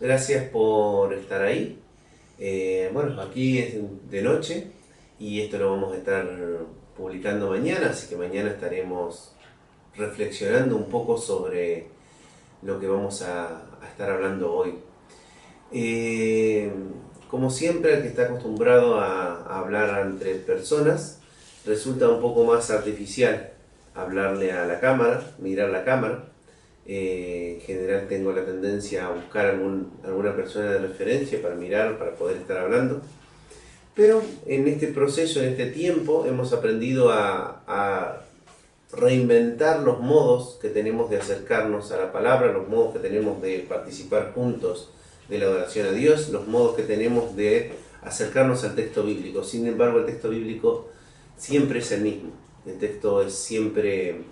gracias por estar ahí. Eh, bueno, aquí es de noche y esto lo vamos a estar publicando mañana, así que mañana estaremos reflexionando un poco sobre lo que vamos a, estar hablando hoy. Eh, como siempre, el que está acostumbrado a, hablar entre personas, resulta un poco más artificial hablarle a la cámara, mirar la cámara. Eh, en general tengo la tendencia a buscar alguna persona de referencia para mirar, para poder estar hablando. Pero en este proceso, en este tiempo, hemos aprendido a, reinventar los modos que tenemos de acercarnos a la palabra, los modos que tenemos de participar juntos de la adoración a Dios, los modos que tenemos de acercarnos al texto bíblico. Sin embargo, el texto bíblico siempre es el mismo. El texto es siempre,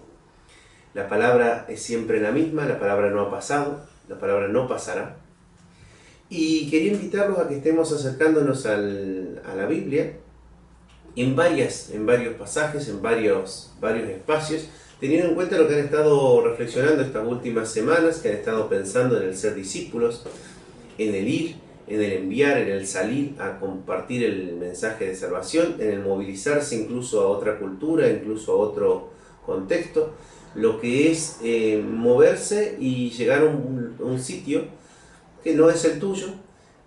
la palabra es siempre la misma, la palabra no ha pasado, la palabra no pasará. Y quería invitarlos a que estemos acercándonos a la Biblia en, varias, en varios pasajes, en varios, varios espacios, teniendo en cuenta lo que han estado reflexionando estas últimas semanas, que han estado pensando en el ser discípulos, en el ir, en el enviar, en el salir a compartir el mensaje de salvación, en el movilizarse incluso a otra cultura, incluso a otro contexto, lo que es eh, moverse y llegar a un sitio que no es el tuyo,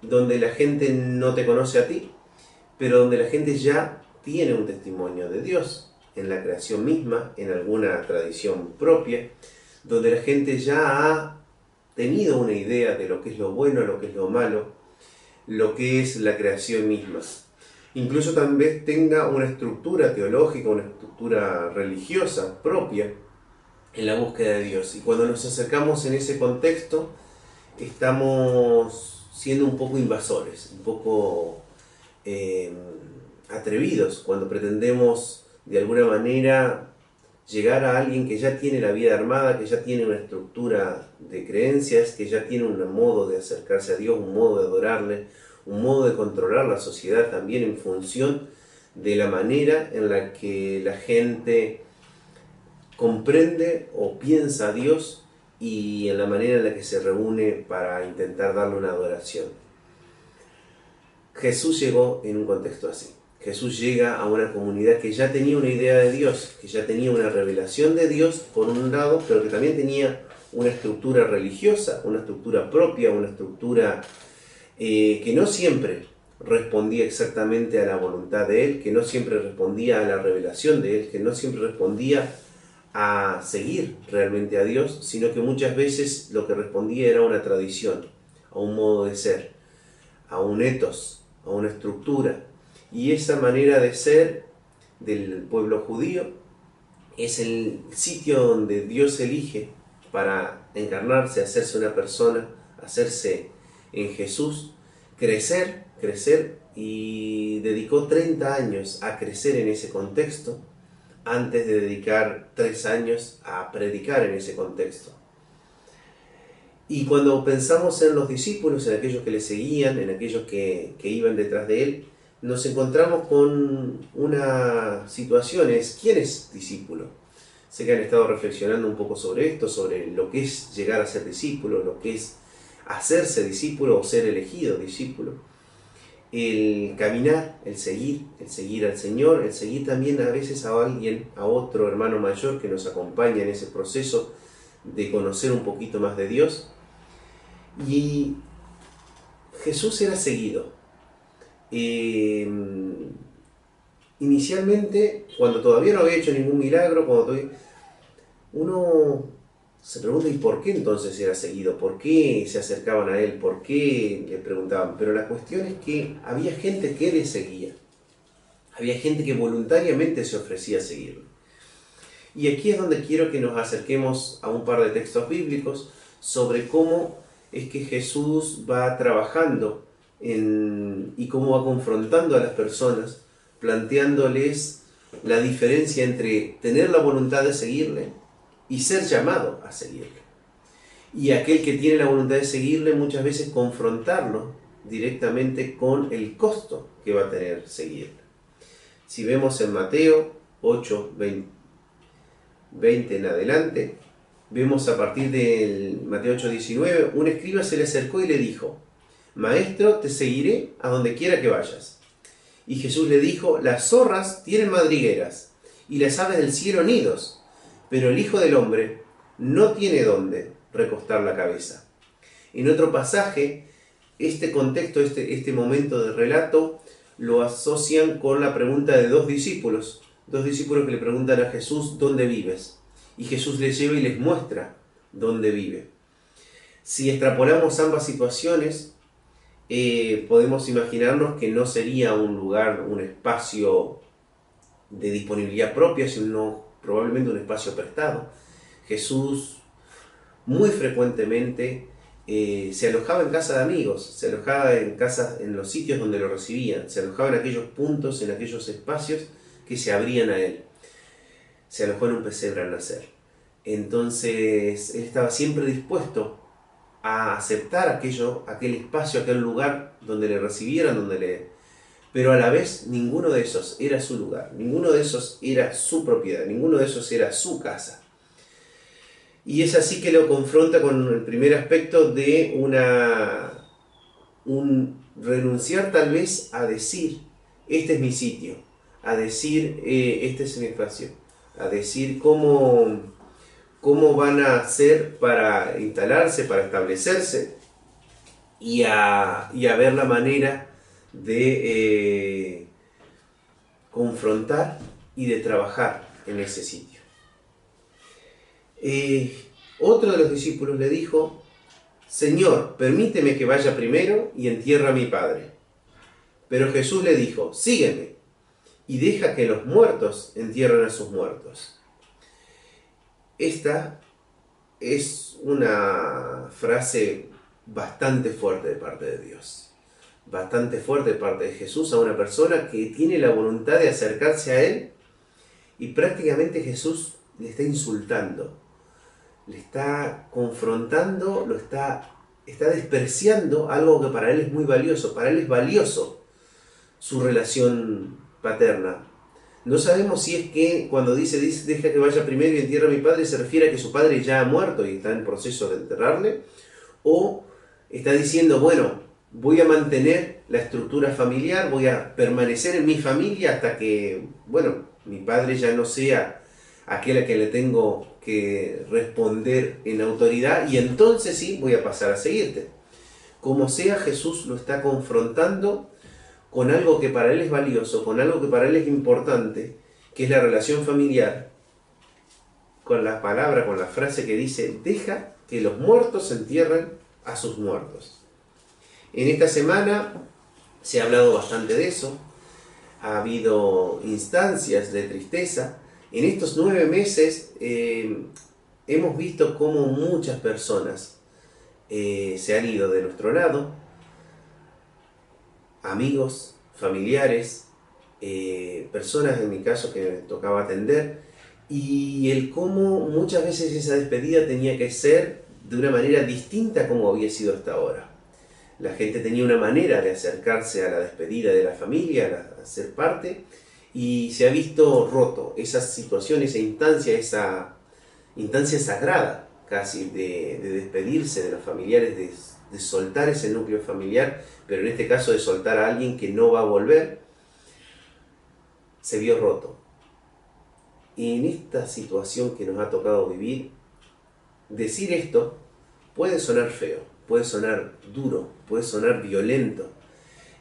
donde la gente no te conoce a ti, pero donde la gente ya tiene un testimonio de Dios en la creación misma, en alguna tradición propia, donde la gente ya ha tenido una idea de lo que es lo bueno, lo que es lo malo, lo que es la creación misma. Incluso también tenga una estructura teológica, una estructura religiosa propia en la búsqueda de Dios. Y cuando nos acercamos en ese contexto, estamos siendo un poco invasores, un poco eh, atrevidos cuando pretendemos de alguna manera llegar a alguien que ya tiene la vida armada, que ya tiene una estructura de creencias, que ya tiene un modo de acercarse a Dios, un modo de adorarle, un modo de controlar la sociedad también en función de la manera en la que la gente comprende o piensa a Dios y en la manera en la que se reúne para intentar darle una adoración. Jesús llegó en un contexto así. Jesús llega a una comunidad que ya tenía una idea de Dios, que ya tenía una revelación de Dios por un lado, pero que también tenía una estructura religiosa, una estructura propia, una estructura eh, que no siempre respondía exactamente a la voluntad de Él, que no siempre respondía a la revelación de Él, que no siempre respondía a seguir realmente a Dios, sino que muchas veces lo que respondía era una tradición, a un modo de ser, a un etos, a una estructura. Y esa manera de ser del pueblo judío es el sitio donde Dios elige para encarnarse, hacerse una persona, hacerse en Jesús, crecer, crecer y dedicó 30 años a crecer en ese contexto antes de dedicar tres años a predicar en ese contexto. Y cuando pensamos en los discípulos, en aquellos que le seguían, en aquellos que, iban detrás de él, nos encontramos con una situación, es ¿quién es discípulo? Sé que han estado reflexionando un poco sobre esto, sobre lo que es llegar a ser discípulo, lo que es hacerse discípulo o ser elegido discípulo el caminar, el seguir, el seguir al Señor, el seguir también a veces a alguien, a otro hermano mayor que nos acompaña en ese proceso de conocer un poquito más de Dios. Y Jesús era seguido. Eh, inicialmente, cuando todavía no había hecho ningún milagro, cuando uno se pregunta, ¿y por qué entonces era seguido? ¿Por qué se acercaban a él? ¿Por qué le preguntaban? Pero la cuestión es que había gente que le seguía. Había gente que voluntariamente se ofrecía a seguirlo. Y aquí es donde quiero que nos acerquemos a un par de textos bíblicos sobre cómo es que Jesús va trabajando y cómo va confrontando a las personas, planteándoles la diferencia entre tener la voluntad de seguirle y ser llamado a seguirle. Y aquel que tiene la voluntad de seguirle muchas veces confrontarlo directamente con el costo que va a tener seguirle. Si vemos en Mateo 8, 20, en adelante, vemos a partir del Mateo 8:19, un escriba se le acercó y le dijo, Maestro, te seguiré a donde quiera que vayas. Y Jesús le dijo, las zorras tienen madrigueras y las aves del cielo nidos, pero el Hijo del Hombre no tiene dónde recostar la cabeza. En otro pasaje, este contexto, este, este momento de relato, lo asocian con la pregunta de dos discípulos, dos discípulos que le preguntan a Jesús, ¿dónde vives? Y Jesús les lleva y les muestra dónde vive. Si extrapolamos ambas situaciones, eh, podemos imaginarnos que no sería un lugar, un espacio de disponibilidad propia, sino probablemente un espacio prestado. Jesús muy frecuentemente eh, se alojaba en casa de amigos, se alojaba en casas, en los sitios donde lo recibían, se alojaba en aquellos puntos, en aquellos espacios que se abrían a él. Se alojó en un pesebre al nacer. Entonces él estaba siempre dispuesto a aceptar aquello, aquel espacio, aquel lugar donde le recibieran, donde le... Pero a la vez ninguno de esos era su lugar, ninguno de esos era su propiedad, ninguno de esos era su casa. Y es así que lo confronta con el primer aspecto de una un renunciar tal vez a decir, este es mi sitio, a decir, eh, este es mi espacio, a decir cómo, cómo van a hacer para instalarse, para establecerse y a, ver la manera de eh, confrontar y de trabajar en ese sitio. Eh, otro de los discípulos le dijo, Señor, permíteme que vaya primero y entierre a mi padre. Pero Jesús le dijo, sígueme y deja que los muertos entierren a sus muertos. Esta es una frase bastante fuerte de parte de Dios, bastante fuerte parte de Jesús a una persona que tiene la voluntad de acercarse a Él y prácticamente Jesús le está insultando, le está confrontando, lo está, está despreciando algo que para él es muy valioso. Para él es valioso su relación paterna. No sabemos si es que cuando dice, dice deja que vaya primero y entierra a mi padre, se refiere a que su padre ya ha muerto y está en proceso de enterrarle, o está diciendo, bueno, voy a mantener la estructura familiar, voy a permanecer en mi familia hasta que, bueno, mi padre ya no sea aquel a que le tengo que responder en autoridad y entonces sí voy a pasar a seguirte. Como sea, Jesús lo está confrontando con algo que para él es valioso, con algo que para él es importante, que es la relación familiar, con la palabra, con la frase que dice, deja que los muertos entierren a sus muertos. En esta semana se ha hablado bastante de eso, ha habido instancias de tristeza, en estos nueve meses eh, hemos visto cómo muchas personas eh, se han ido de nuestro lado, amigos, familiares, eh, personas en mi caso que me tocaba atender, y el cómo muchas veces esa despedida tenía que ser de una manera distinta como había sido hasta ahora. La gente tenía una manera de acercarse a la despedida de la familia, a ser parte, y se ha visto roto esa situación, esa instancia, esa instancia sagrada casi de, despedirse de los familiares, de, de, soltar ese núcleo familiar, pero en este caso de soltar a alguien que no va a volver, se vio roto. Y en esta situación que nos ha tocado vivir, decir esto puede sonar feo, puede sonar duro, puede sonar violento.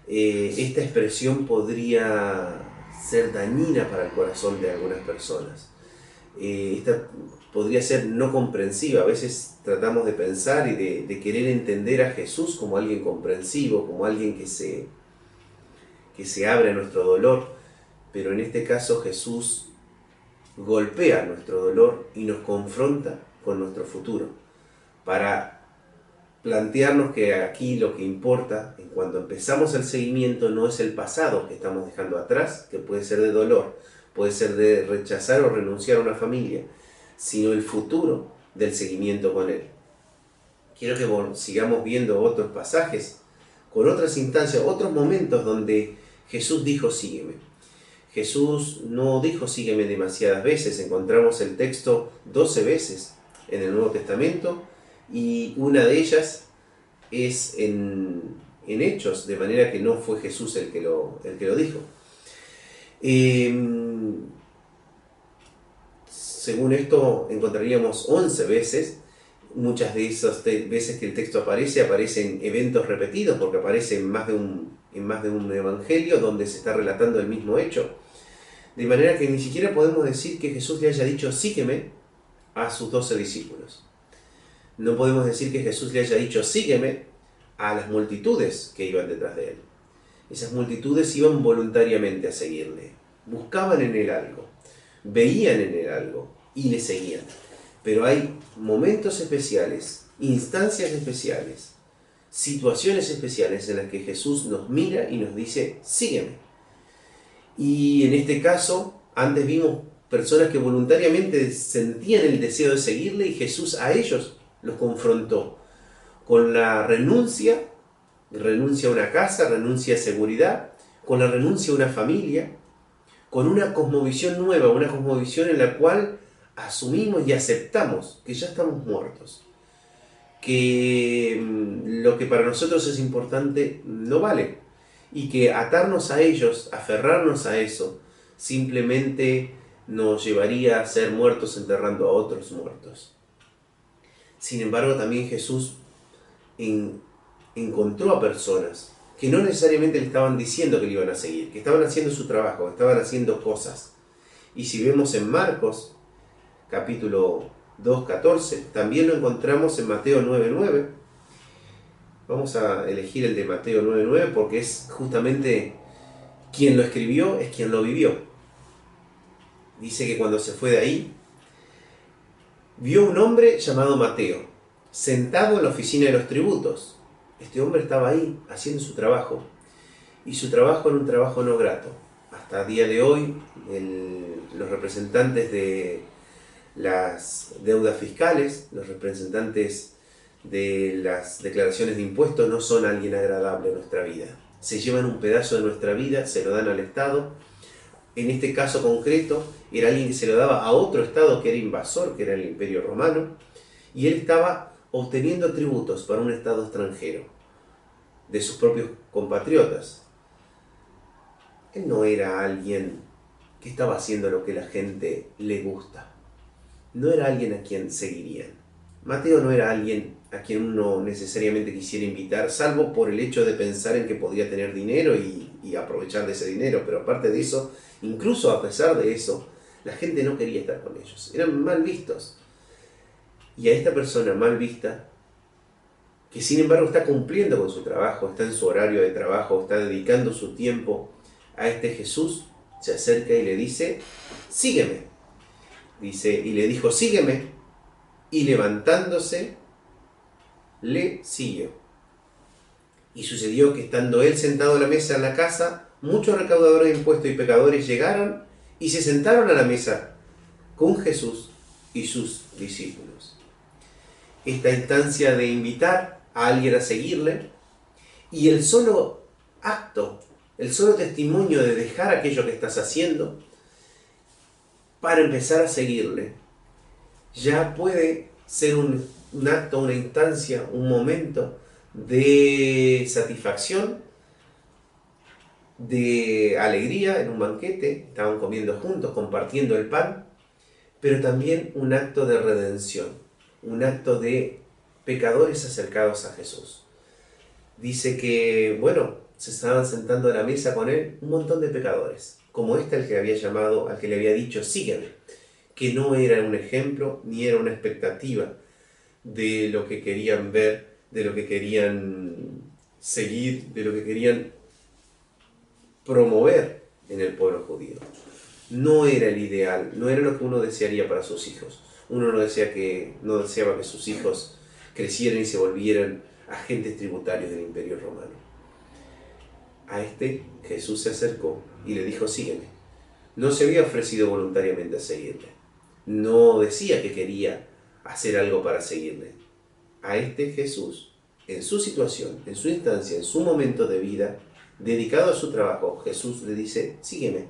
Eh, esta expresión podría ser dañina para el corazón de algunas personas. Eh, esta podría ser no comprensiva. A veces tratamos de pensar y de, querer entender a Jesús como alguien comprensivo, como alguien que se, que se abre a nuestro dolor. Pero en este caso Jesús golpea nuestro dolor y nos confronta con nuestro futuro para plantearnos que aquí lo que importa en cuando empezamos el seguimiento no es el pasado que estamos dejando atrás, que puede ser de dolor, puede ser de rechazar o renunciar a una familia, sino el futuro del seguimiento con Él. Quiero que sigamos viendo otros pasajes, con otras instancias, otros momentos donde Jesús dijo sígueme. Jesús no dijo sígueme demasiadas veces, encontramos el texto 12 veces en el Nuevo Testamento y una de ellas es en, Hechos, de manera que no fue Jesús el que lo, el que lo dijo. Em, según esto encontraríamos 11 veces, muchas de esas veces que el texto aparece aparecen eventos repetidos, porque aparece en más de un, en más de un evangelio donde se está relatando el mismo hecho. De manera que ni siquiera podemos decir que Jesús le haya dicho sígueme a sus doce discípulos. No podemos decir que Jesús le haya dicho sígueme a las multitudes que iban detrás de él. Esas multitudes iban voluntariamente a seguirle, buscaban en él algo, veían en él algo y le seguían. Pero hay momentos especiales, instancias especiales, situaciones especiales en las que Jesús nos mira y nos dice, sígueme. Y en este caso, antes vimos personas que voluntariamente sentían el deseo de seguirle y Jesús a ellos los confrontó con la renuncia, renuncia a una casa, renuncia a seguridad, con la renuncia a una familia, con una cosmovisión nueva, una cosmovisión en la cual asumimos y aceptamos que ya estamos muertos, que mm, lo que para nosotros es importante no vale y que atarnos a ellos, aferrarnos a eso, simplemente nos llevaría a ser muertos enterrando a otros muertos. Sin embargo, también Jesús encontró a personas que no necesariamente le estaban diciendo que le iban a seguir, que estaban haciendo su trabajo, estaban haciendo cosas. Y si vemos en Marcos, capítulo 2, 14, también lo encontramos en Mateo 9, 9, Vamos a elegir el de Mateo 9.9 porque es justamente quien lo escribió, es quien lo vivió. Dice que cuando se fue de ahí, vio un hombre llamado Mateo, sentado en la oficina de los tributos. Este hombre estaba ahí haciendo su trabajo, y su trabajo era un trabajo no grato. Hasta el día de hoy, los representantes de las deudas fiscales, los representantes de las declaraciones de impuestos no son alguien agradable en nuestra vida. Se llevan un pedazo de nuestra vida, se lo dan al Estado. En este caso concreto, era alguien que se lo daba a otro Estado que era invasor, que era el Imperio Romano, y él estaba obteniendo tributos para un Estado extranjero, de sus propios compatriotas. Él no era alguien que estaba haciendo lo que la gente le gusta. No era alguien a quien seguirían. Mateo no era alguien a quien uno necesariamente quisiera invitar, salvo por el hecho de pensar en que podía tener dinero y, aprovechar de ese dinero, pero aparte de eso, incluso a pesar de eso, la gente no quería estar con ellos, eran mal vistos. Y a esta persona mal vista, que sin embargo está cumpliendo con su trabajo, está en su horario de trabajo, está dedicando su tiempo a este Jesús, se acerca y le dice, sígueme. Dice, y le dijo, sígueme. Y levantándose, le siguió. Y sucedió que estando él sentado a la mesa en la casa, muchos recaudadores de impuestos y pecadores llegaron y se sentaron a la mesa con Jesús y sus discípulos. Esta instancia de invitar a alguien a seguirle y el solo acto, el solo testimonio de dejar aquello que estás haciendo para empezar a seguirle, ya puede ser un un acto, una instancia, un momento de satisfacción, de alegría en un banquete, estaban comiendo juntos, compartiendo el pan, pero también un acto de redención, un acto de pecadores acercados a Jesús. Dice que, bueno, se estaban sentando a la mesa con él un montón de pecadores, como este al que había llamado, al que le había dicho, sígueme, que no era un ejemplo ni era una expectativa, de lo que querían ver, de lo que querían seguir, de lo que querían promover en el pueblo judío. No era el ideal, no era lo que uno desearía para sus hijos. Uno no, no deseaba que sus hijos crecieran y se volvieran agentes tributarios del imperio romano. A este Jesús se acercó y le dijo, sígueme. No se había ofrecido voluntariamente a seguirle. No decía que quería hacer algo para seguirle. A este Jesús, en su situación, en su instancia, en su momento de vida, dedicado a su trabajo, Jesús le dice, sígueme.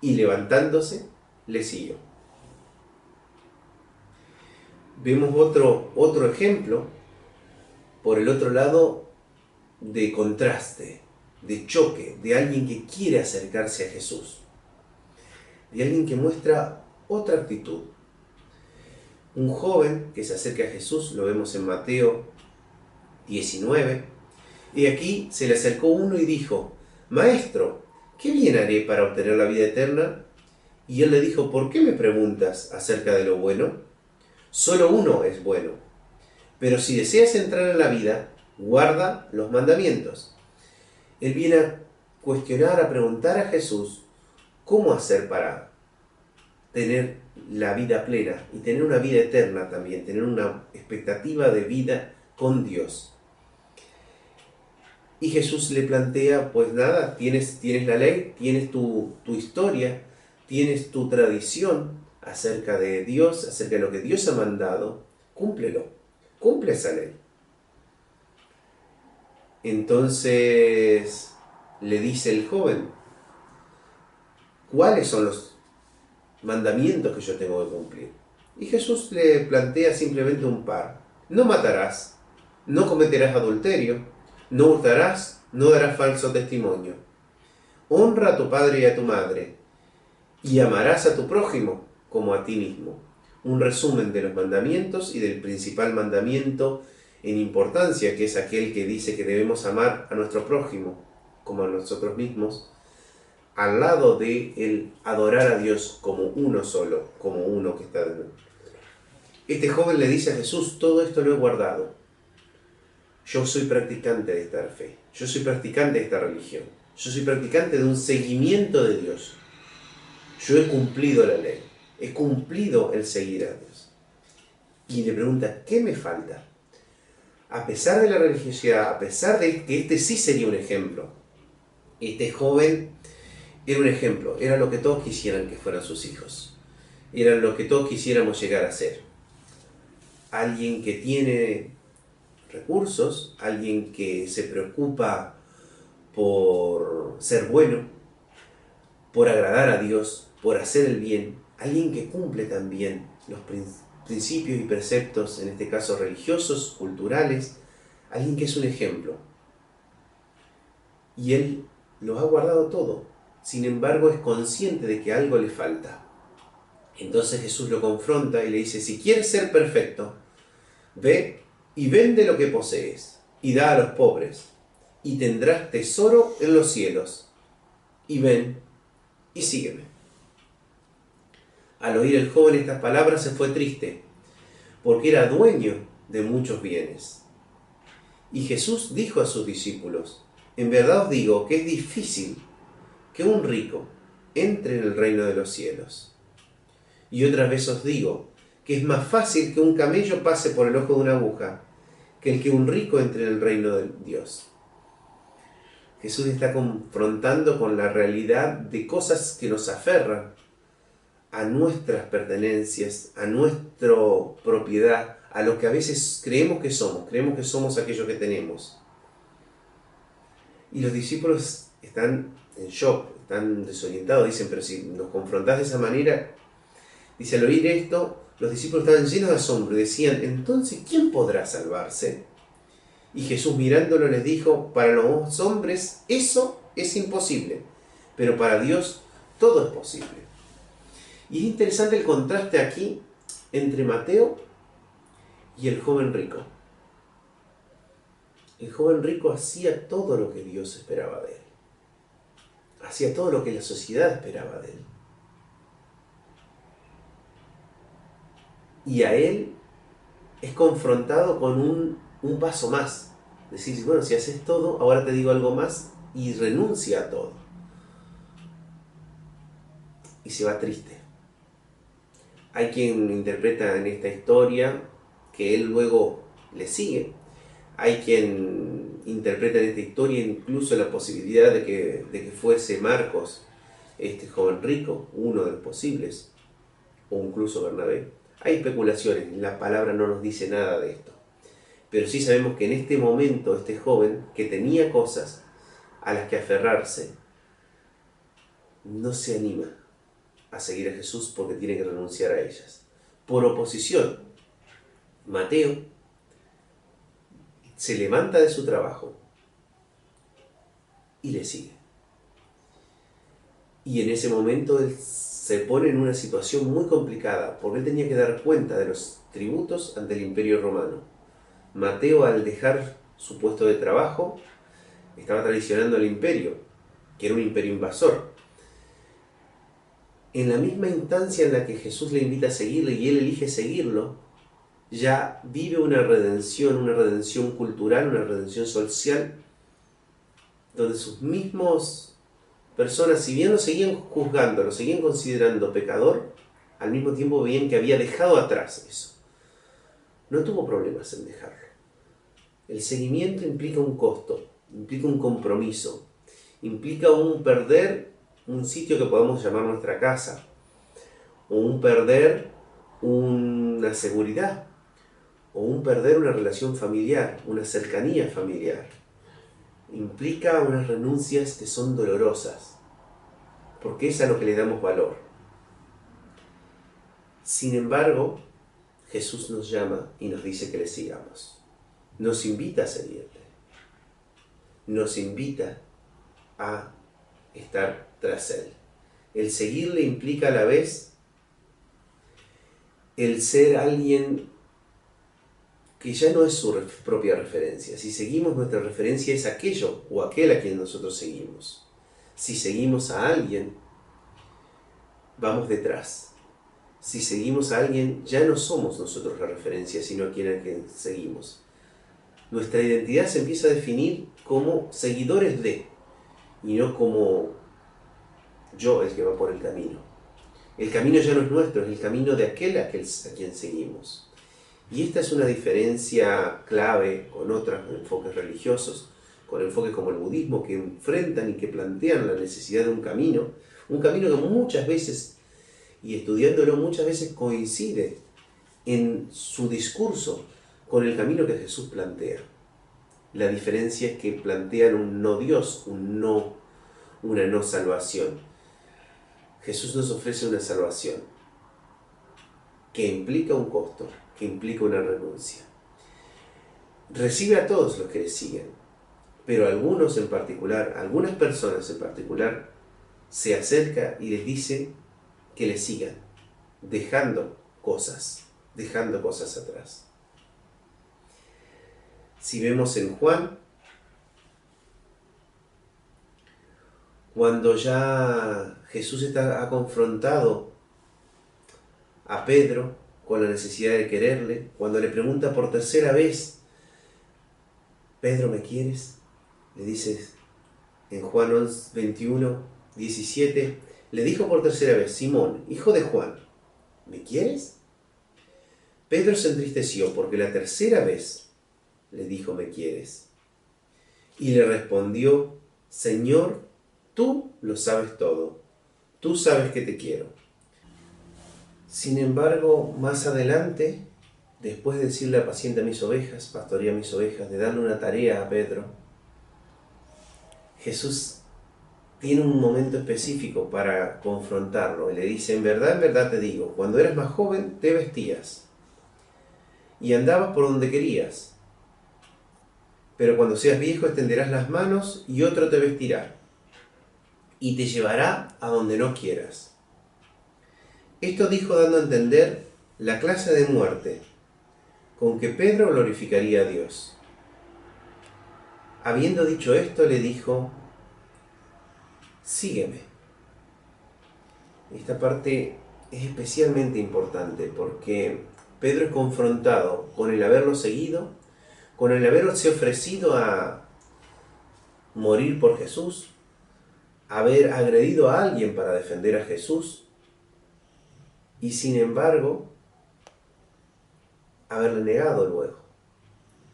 Y levantándose, le siguió. vemos otro, otro ejemplo, por el otro lado, de contraste, de choque, de alguien que quiere acercarse a Jesús, de alguien que muestra otra actitud. Un joven que se acerca a Jesús, lo vemos en Mateo 19, y aquí se le acercó uno y dijo, Maestro, ¿qué bien haré para obtener la vida eterna? Y él le dijo, ¿por qué me preguntas acerca de lo bueno? Solo uno es bueno. Pero si deseas entrar en la vida, guarda los mandamientos. Él viene a cuestionar, a preguntar a Jesús cómo hacer para tener la vida plena y tener una vida eterna también, tener una expectativa de vida con Dios. Y Jesús le plantea, pues nada, tienes, tienes la ley, tienes tu, tu historia, tienes tu tradición acerca de Dios, acerca de lo que Dios ha mandado, cúmplelo, cumple esa ley. Entonces le dice el joven, ¿cuáles son los mandamientos que yo tengo que cumplir? Y Jesús le plantea simplemente un par. No matarás, no cometerás adulterio, no hurtarás, no darás falso testimonio. Honra a tu padre y a tu madre, y amarás a tu prójimo como a ti mismo. Un resumen de los mandamientos y del principal mandamiento en importancia, que es aquel que dice que debemos amar a nuestro prójimo como a nosotros mismos, al lado de el adorar a Dios como uno solo, como uno que está dentro. Este joven le dice a Jesús, todo esto lo he guardado yo soy practicante de esta fe, yo soy practicante de esta religión, yo soy practicante de un seguimiento de Dios. Yo he cumplido la ley, he cumplido el seguir a Dios. Y le pregunta, ¿qué me falta? A pesar de la religiosidad, a pesar de que este sí sería un ejemplo, este joven era un ejemplo, era lo que todos quisieran que fueran sus hijos, era lo que todos quisiéramos llegar a ser. Alguien que tiene recursos, alguien que se preocupa por ser bueno, por agradar a Dios, por hacer el bien, alguien que cumple también los principios y preceptos, en este caso religiosos, culturales, alguien que es un ejemplo. Y él lo ha guardado todo, sin embargo es consciente de que algo le falta. Entonces Jesús lo confronta y le dice, si quieres ser perfecto, ve y vende lo que posees, y da a los pobres, y tendrás tesoro en los cielos. Y ven y sígueme. Al oír el joven estas palabras se fue triste, porque era dueño de muchos bienes. Y Jesús dijo a sus discípulos, en verdad os digo que es difícil que un rico entre en el reino de los cielos. Y otra vez os digo que es más fácil que un camello pase por el ojo de una aguja que el que un rico entre en el reino de Dios. Jesús está confrontando con la realidad de cosas que nos aferran a nuestras pertenencias, a nuestra propiedad, a lo que a veces creemos que somos, creemos que somos aquello que tenemos. Y los discípulos están en shock, están desorientados, dicen, pero si nos confrontás de esa manera, dice, al oír esto, los discípulos estaban llenos de asombro y decían, entonces, ¿quién podrá salvarse? Y Jesús mirándolo les dijo, para los hombres eso es imposible, pero para Dios todo es posible. Y es interesante el contraste aquí entre Mateo y el joven rico. El joven rico hacía todo lo que Dios esperaba de él. Hacía todo lo que la sociedad esperaba de él. Y a él es confrontado con un, paso más. Decir, bueno, si haces todo, ahora te digo algo más y renuncia a todo. Y se va triste. Hay quien interpreta en esta historia que él luego le sigue. Hay quien interpreta en esta historia incluso la posibilidad de que, de que fuese Marcos, este joven rico, uno de los posibles, o incluso Bernabé. Hay especulaciones, la palabra no nos dice nada de esto. Pero sí sabemos que en este momento este joven que tenía cosas a las que aferrarse, no se anima a seguir a Jesús porque tiene que renunciar a ellas. Por oposición, Mateo se levanta de su trabajo y le sigue. Y en ese momento él se pone en una situación muy complicada, porque él tenía que dar cuenta de los tributos ante el imperio romano. Mateo al dejar su puesto de trabajo estaba traicionando al imperio, que era un imperio invasor. En la misma instancia en la que Jesús le invita a seguirle y él elige seguirlo, ya vive una redención, una redención cultural, una redención social, donde sus mismos personas, si bien lo seguían juzgando, lo seguían considerando pecador, al mismo tiempo veían que había dejado atrás eso. No tuvo problemas en dejarlo. El seguimiento implica un costo, implica un compromiso, implica un perder un sitio que podemos llamar nuestra casa, o un perder una seguridad, o un perder una relación familiar, una cercanía familiar. Implica unas renuncias que son dolorosas, porque es a lo que le damos valor. Sin embargo, Jesús nos llama y nos dice que le sigamos. Nos invita a seguirle. Nos invita a estar tras Él. El seguirle implica a la vez el ser alguien que ya no es su propia referencia. Si seguimos nuestra referencia es aquello o aquel a quien nosotros seguimos. Si seguimos a alguien, vamos detrás. Si seguimos a alguien, ya no somos nosotros la referencia, sino a quien a seguimos. Nuestra identidad se empieza a definir como seguidores de, y no como yo el que va por el camino. El camino ya no es nuestro, es el camino de aquel a quien seguimos. Y esta es una diferencia clave con otros enfoques religiosos, con enfoques como el budismo, que enfrentan y que plantean la necesidad de un camino, un camino que muchas veces, y estudiándolo muchas veces, coincide en su discurso con el camino que Jesús plantea. La diferencia es que plantean un no Dios, un no, una no salvación. Jesús nos ofrece una salvación que implica un costo, que implica una renuncia. Recibe a todos los que le siguen, pero algunos en particular, algunas personas en particular, se acerca y les dice que le sigan, dejando cosas, dejando cosas atrás. Si vemos en Juan, cuando ya Jesús está, ha confrontado a Pedro con la necesidad de quererle, cuando le pregunta por tercera vez, Pedro, ¿me quieres? Le dice en Juan 21, 17, le dijo por tercera vez, Simón, hijo de Juan, ¿me quieres? Pedro se entristeció porque la tercera vez le dijo, ¿me quieres? Y le respondió, Señor, tú lo sabes todo, tú sabes que te quiero. Sin embargo, más adelante, después de decirle apacienta mis ovejas, pastorea mis ovejas, de darle una tarea a Pedro, Jesús tiene un momento específico para confrontarlo y le dice, en verdad, en verdad te digo, cuando eras más joven te vestías y andabas por donde querías, pero cuando seas viejo extenderás las manos y otro te vestirá y te llevará a donde no quieras. Esto dijo dando a entender la clase de muerte con que Pedro glorificaría a Dios. Habiendo dicho esto, le dijo, sígueme. Esta parte es especialmente importante porque Pedro es confrontado con el haberlo seguido, con el haberse ofrecido a morir por Jesús, haber agredido a alguien para defender a Jesús, y sin embargo haberle negado luego.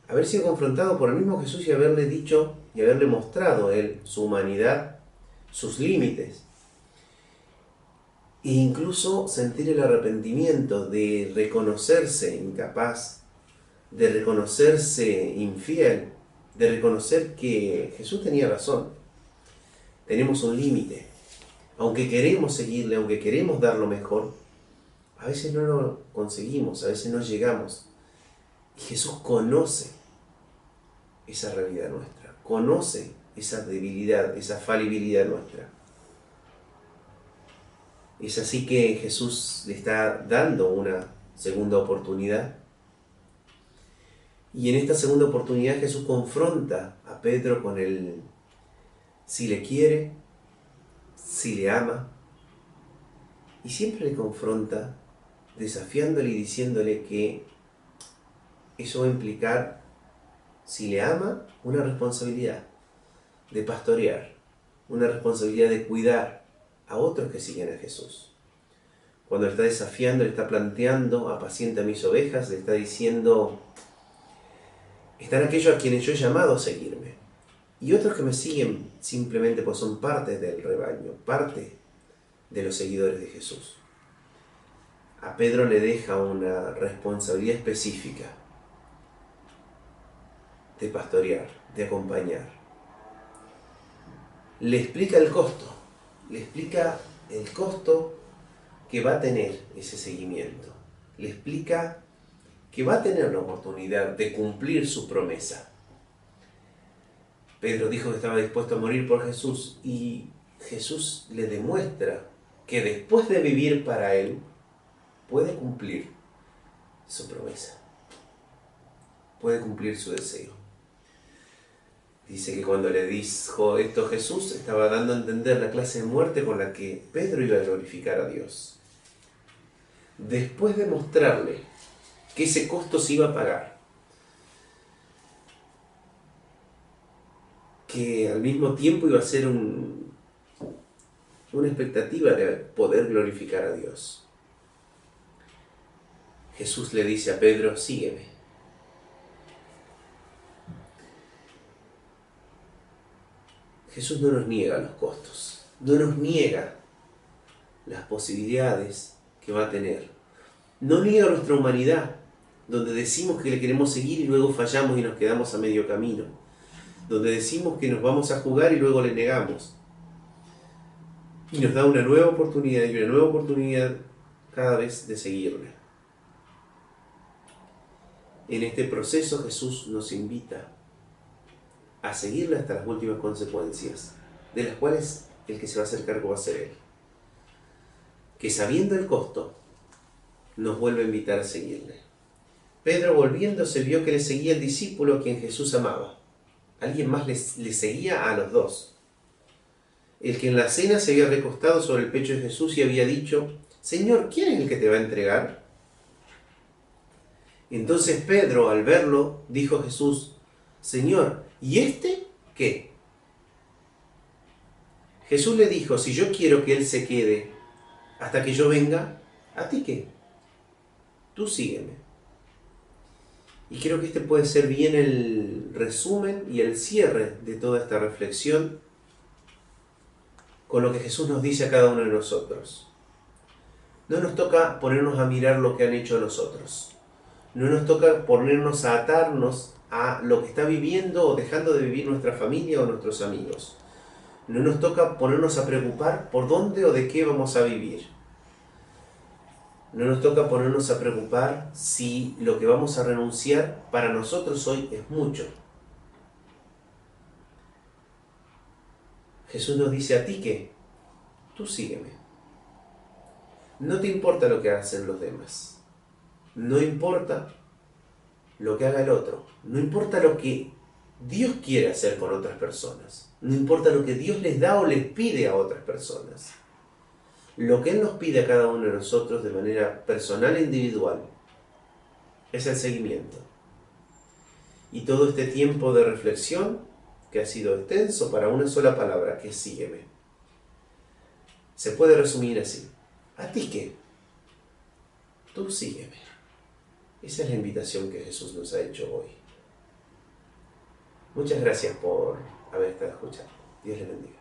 Haber sido confrontado por el mismo Jesús y haberle dicho y haberle mostrado él su humanidad, sus límites. E incluso sentir el arrepentimiento de reconocerse incapaz, de reconocerse infiel, de reconocer que Jesús tenía razón. Tenemos un límite. Aunque queremos seguirle, aunque queremos dar lo mejor, a veces no lo conseguimos, a veces no llegamos. Jesús conoce esa realidad nuestra, conoce esa debilidad, esa falibilidad nuestra. Es así que Jesús le está dando una segunda oportunidad. Y en esta segunda oportunidad Jesús confronta a Pedro con el si le quiere, si le ama. Y siempre le confronta desafiándole y diciéndole que eso va a implicar, si le ama, una responsabilidad de pastorear, una responsabilidad de cuidar a otros que siguen a Jesús. Cuando le está desafiando, le está planteando, apacienta mis ovejas, le está diciendo, están aquellos a quienes yo he llamado a seguirme. Y otros que me siguen simplemente pues son parte del rebaño, parte de los seguidores de Jesús. A Pedro le deja una responsabilidad específica de pastorear, de acompañar. Le explica el costo, le explica el costo que va a tener ese seguimiento. Le explica que va a tener la oportunidad de cumplir su promesa. Pedro dijo que estaba dispuesto a morir por Jesús y Jesús le demuestra que después de vivir para Él, puede cumplir su promesa, puede cumplir su deseo. Dice que cuando le dijo esto Jesús, estaba dando a entender la clase de muerte con la que Pedro iba a glorificar a Dios. Después de mostrarle que ese costo se iba a pagar, que al mismo tiempo iba a ser un, una expectativa de poder glorificar a Dios. Jesús le dice a Pedro, sígueme. Jesús no nos niega los costos, no nos niega las posibilidades que va a tener. No niega nuestra humanidad, donde decimos que le queremos seguir y luego fallamos y nos quedamos a medio camino. Donde decimos que nos vamos a jugar y luego le negamos. Y nos da una nueva oportunidad y una nueva oportunidad cada vez de seguirle. En este proceso Jesús nos invita a seguirle hasta las últimas consecuencias, de las cuales el que se va a hacer cargo va a ser Él. Que sabiendo el costo, nos vuelve a invitar a seguirle. Pedro volviéndose vio que le seguía el discípulo a quien Jesús amaba. Alguien más le, le seguía a los dos. El que en la cena se había recostado sobre el pecho de Jesús y había dicho, Señor, ¿quién es el que te va a entregar? Entonces Pedro, al verlo, dijo a Jesús, Señor, ¿y este qué? Jesús le dijo, si yo quiero que él se quede hasta que yo venga, ¿a ti qué? Tú sígueme. Y creo que este puede ser bien el resumen y el cierre de toda esta reflexión con lo que Jesús nos dice a cada uno de nosotros. No nos toca ponernos a mirar lo que han hecho nosotros. No nos toca ponernos a atarnos a lo que está viviendo o dejando de vivir nuestra familia o nuestros amigos. No nos toca ponernos a preocupar por dónde o de qué vamos a vivir. No nos toca ponernos a preocupar si lo que vamos a renunciar para nosotros hoy es mucho. Jesús nos dice a ti que tú sígueme. No te importa lo que hacen los demás. No importa lo que haga el otro. No importa lo que Dios quiere hacer con otras personas. No importa lo que Dios les da o les pide a otras personas lo que Él nos pide a cada uno de nosotros de manera personal e individual es el seguimiento. Y todo este tiempo de reflexión, que ha sido extenso para una sola palabra, que es sígueme, se puede resumir así. ¿A ti qué? Tú sígueme. Esa es la invitación que Jesús nos ha hecho hoy. Muchas gracias por haber estado escuchando. Dios le bendiga.